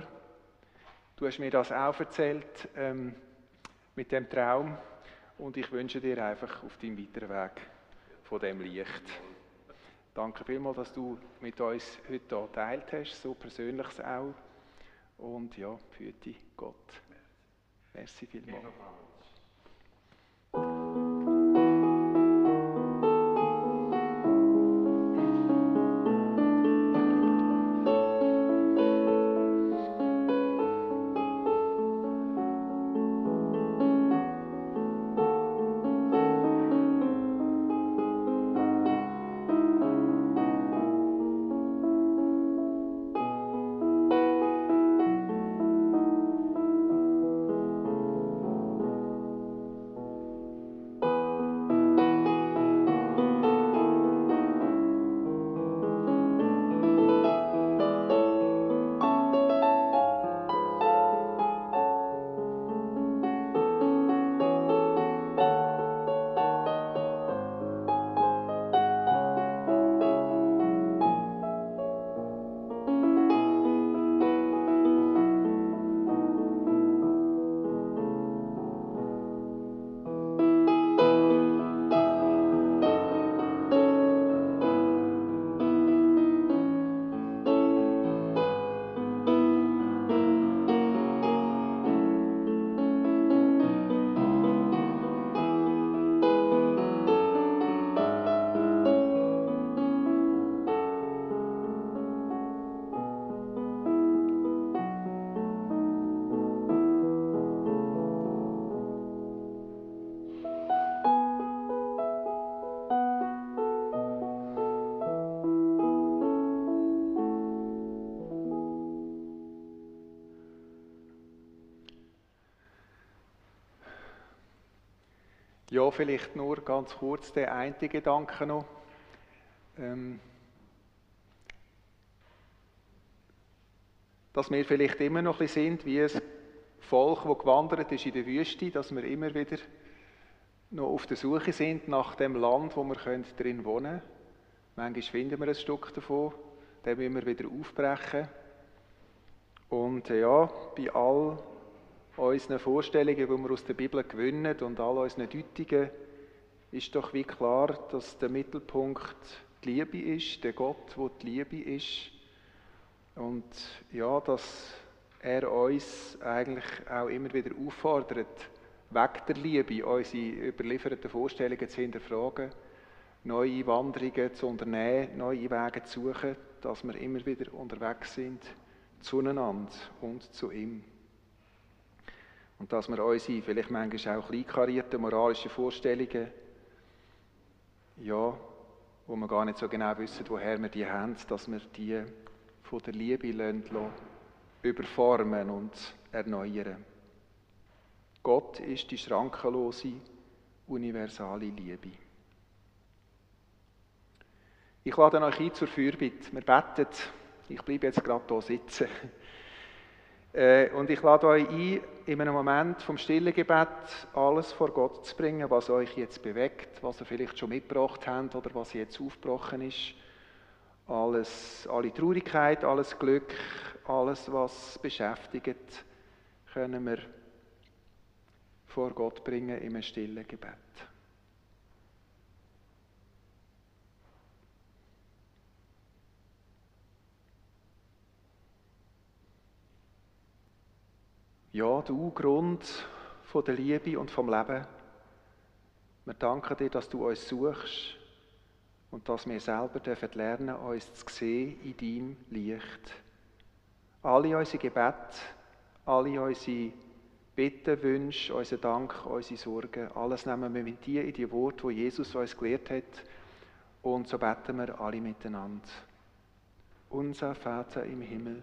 du hast mir das auch erzählt ähm, mit dem Traum, und ich wünsche dir einfach auf deinem weiteren Weg von dem Licht. Danke vielmals, dass du mit uns heute hier geteilt hast, so persönliches auch. Und ja, für dich Gott. Merci vielmals. Ja, vielleicht nur ganz kurz der eine Gedanke noch. Ähm, dass wir vielleicht immer noch ein bisschen sind wie ein Volk, das gewandert ist in der Wüste, dass wir immer wieder noch auf der Suche sind nach dem Land, wo wir drin wohnen können. Manchmal finden wir ein Stück davon, dann müssen wir wieder aufbrechen. Und äh, ja, bei all unseren Vorstellungen, die wir aus der Bibel gewinnen und all unseren Deutungen, ist doch wie klar, dass der Mittelpunkt die Liebe ist, der Gott, wo die Liebe ist. Und ja, dass er uns eigentlich auch immer wieder auffordert, weg der Liebe unsere überlieferten Vorstellungen zu hinterfragen, neue Wanderungen zu unternehmen, neue Wege zu suchen, dass wir immer wieder unterwegs sind zueinander und zu ihm. Und dass wir unsere, vielleicht manchmal auch kleinkarierten moralischen Vorstellungen, ja, wo wir gar nicht so genau wissen, woher wir die haben, dass wir die von der Liebe lassen, überformen und erneuern. Gott ist die schrankenlose, universale Liebe. Ich lade euch ein zur Fürbitte. Wir beten. Ich bleibe jetzt gerade hier sitzen. Äh, und ich lade euch ein, in einem Moment vom stillen Gebet alles vor Gott zu bringen, was euch jetzt bewegt, was ihr vielleicht schon mitgebracht habt oder was jetzt aufgebrochen ist. Alles, alle Traurigkeit, alles Glück, alles, was beschäftigt, können wir vor Gott bringen in einem stillen Gebet. Ja, du Grund von der Liebe und vom Leben. Wir danken dir, dass du uns suchst und dass wir selber dürfen lernen, uns zu sehen in deinem Licht. Alle unsere Gebete, alle unsere Bitten, Wünsche, unseren Dank, unsere Sorgen, alles nehmen wir mit dir in die Worte, wo Jesus uns gelehrt hat. Und so beten wir alle miteinander. Unser Vater im Himmel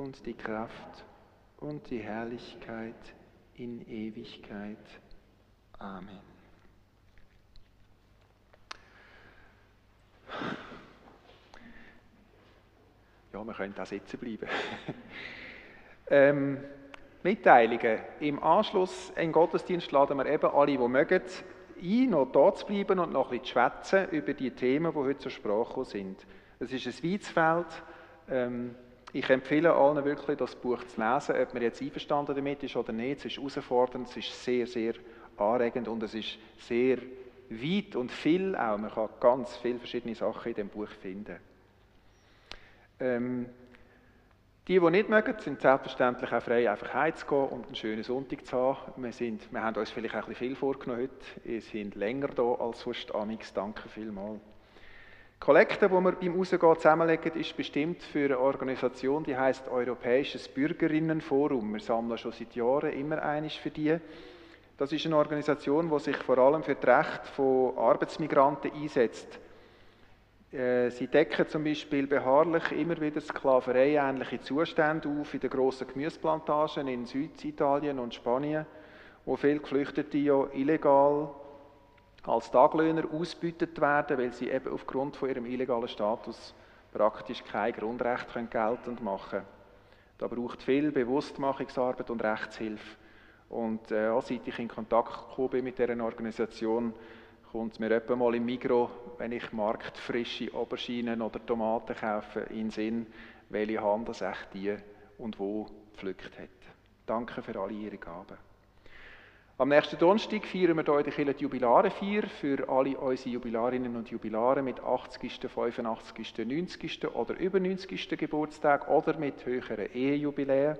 und die Kraft und die Herrlichkeit in Ewigkeit. Amen. Ja, wir können da sitzen bleiben. ähm, Mitteilungen. Im Anschluss im Gottesdienst laden wir eben alle, die mögen, ein, noch da zu bleiben und noch bisschen zu schwätzen über die Themen, die heute zur Sprache sind. Es ist ein weites Feld. Ähm, ich empfehle allen wirklich, das Buch zu lesen, ob man jetzt einverstanden damit ist oder nicht. Es ist herausfordernd, es ist sehr, sehr anregend und es ist sehr weit und viel auch. Man kann ganz viele verschiedene Sachen in dem Buch finden. Ähm, die, die nicht mögen, sind selbstverständlich auch frei, einfach heimzugehen und einen schönen Sonntag zu haben. Wir, sind, wir haben uns vielleicht auch ein bisschen viel vorgenommen heute. Wir sind länger da als sonst amix. Danke vielmals. Die Kollekte, die wir beim Rausgehen zusammenlegen, ist bestimmt für eine Organisation, die heißt Europäisches Bürgerinnenforum. Wir sammeln schon seit Jahren immer einiges für die. Das ist eine Organisation, die sich vor allem für das Recht von Arbeitsmigranten einsetzt. Äh, sie decken zum Beispiel beharrlich immer wieder sklavereiähnliche Zustände auf in den grossen Gemüseplantagen in Süditalien und Spanien, wo viele Geflüchtete ja illegal als Taglöhner ausbeutet werden, weil sie eben aufgrund von ihrem illegalen Status praktisch kein Grundrecht geltend machen können. Da braucht viel Bewusstmachungsarbeit und Rechtshilfe. Und äh, seit ich in Kontakt gekommen bin mit dieser Organisation, kommt mir etwa mal im Migro, wenn ich marktfrische Auberginen oder Tomaten kaufe, in den Sinn, welche Hand das echt die und wo gepflückt hat. Danke für alle Ihre Gaben. Am nächsten Donnerstag feiern wir hier in der Kirche die für alle unsere Jubilarinnen und Jubilare mit 80., 85., 90. oder über 90. Geburtstag oder mit höheren Ehejubiläen.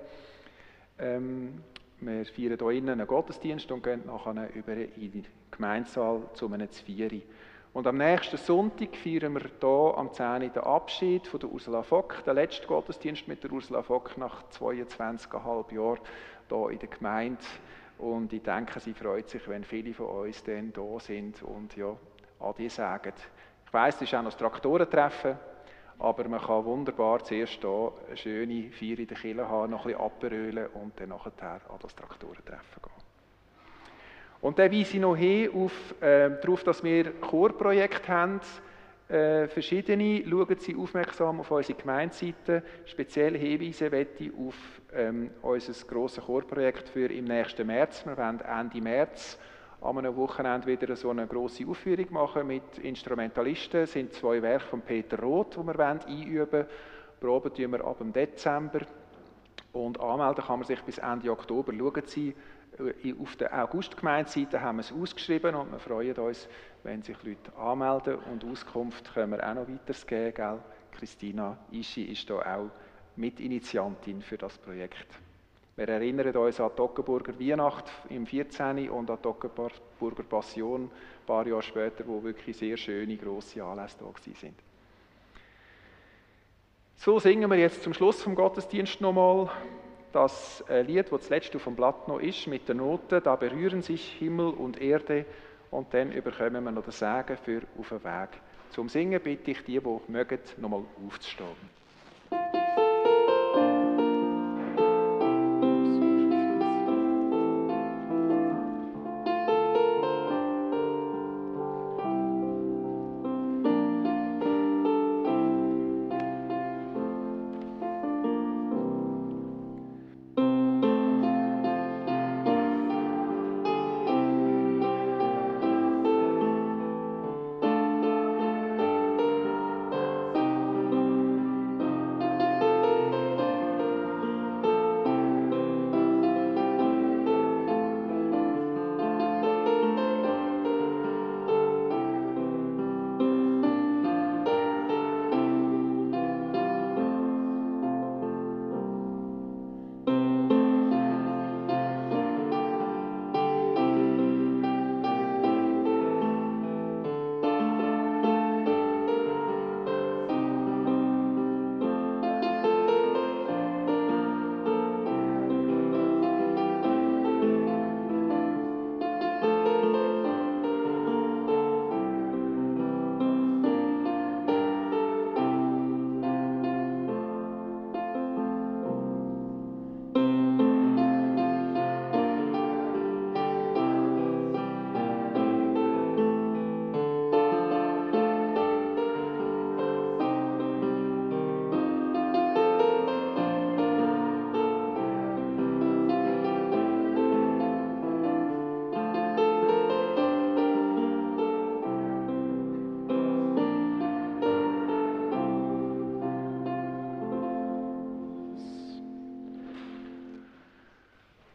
Ähm, wir feiern hier innen einen Gottesdienst und gehen nachher über in die Gemeinsaal zu einem Zvieri. Und am nächsten Sonntag feiern wir hier am 10. den Abschied von der Ursula Fock, den letzten Gottesdienst mit der Ursula Fock nach 22,5 Jahren hier in der Gemeinde. Und ich denke, sie freut sich, wenn viele von uns dann da sind und ja, Adi sagen. Ich weiss, es ist auch noch das Traktorentreffen. Aber man kann wunderbar zuerst hier eine schöne Feier in der Kirche haben, noch ein bisschen abrölen und dann nachher an das Traktorentreffen gehen. Und dann weise ich noch hin auf, äh, darauf, dass wir Chorprojekte haben, äh, verschiedene. Schauen Sie aufmerksam auf unsere Gemeindeseite. Speziell Hinweise möchte ich auf ähm, unser grosses Chorprojekt für im nächsten März. Wir werden Ende März an einem Wochenende wieder so eine große Aufführung machen mit Instrumentalisten. Es sind zwei Werke von Peter Roth, die wir einüben wollen. Proben tun wir ab dem Dezember. Und anmelden kann man sich bis Ende Oktober. Schauen Sie, auf der August-Gemeindeseite haben wir es ausgeschrieben und wir freuen uns, wenn sich Leute anmelden. Und Auskunft können wir auch noch weitergeben. Gell? Christina Ischi ist da auch Mitinitiantin für das Projekt. Wir erinnern uns an die Weihnacht im 14. und an die Passion ein paar Jahre später, wo wirklich sehr schöne, grosse Anlässe da sind. So singen wir jetzt zum Schluss vom Gottesdienst nochmal das äh, Lied, das zuletzt auf dem Blatt noch ist, mit der Note, da berühren sich Himmel und Erde und dann überkommen wir noch das Sagen für auf den Weg. Zum Singen bitte ich die, die mögen, nochmal aufzustehen.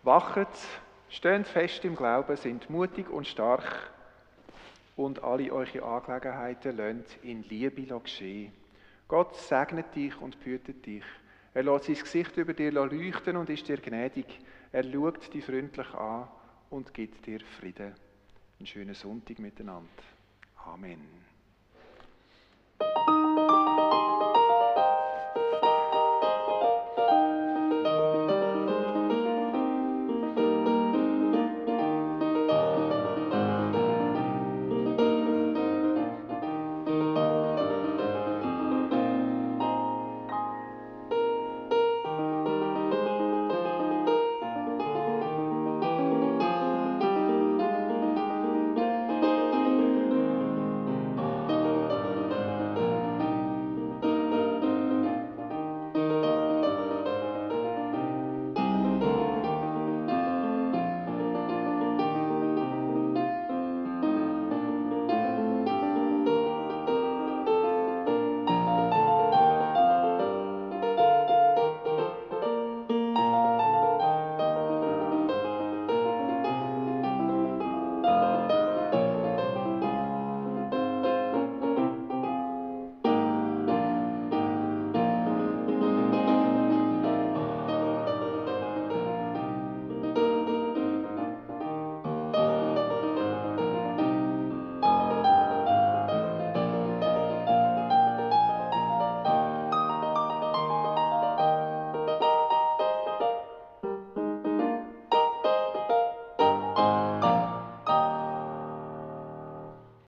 Wachet, steht fest im Glauben, sind mutig und stark und alle eure Angelegenheiten lönt in Liebe geschehen. Gott segnet dich und behütet dich. Er lässt sein Gesicht über dir leuchten und ist dir gnädig. Er schaut dich freundlich an und gibt dir Frieden. Einen schönen Sonntag miteinander. Amen.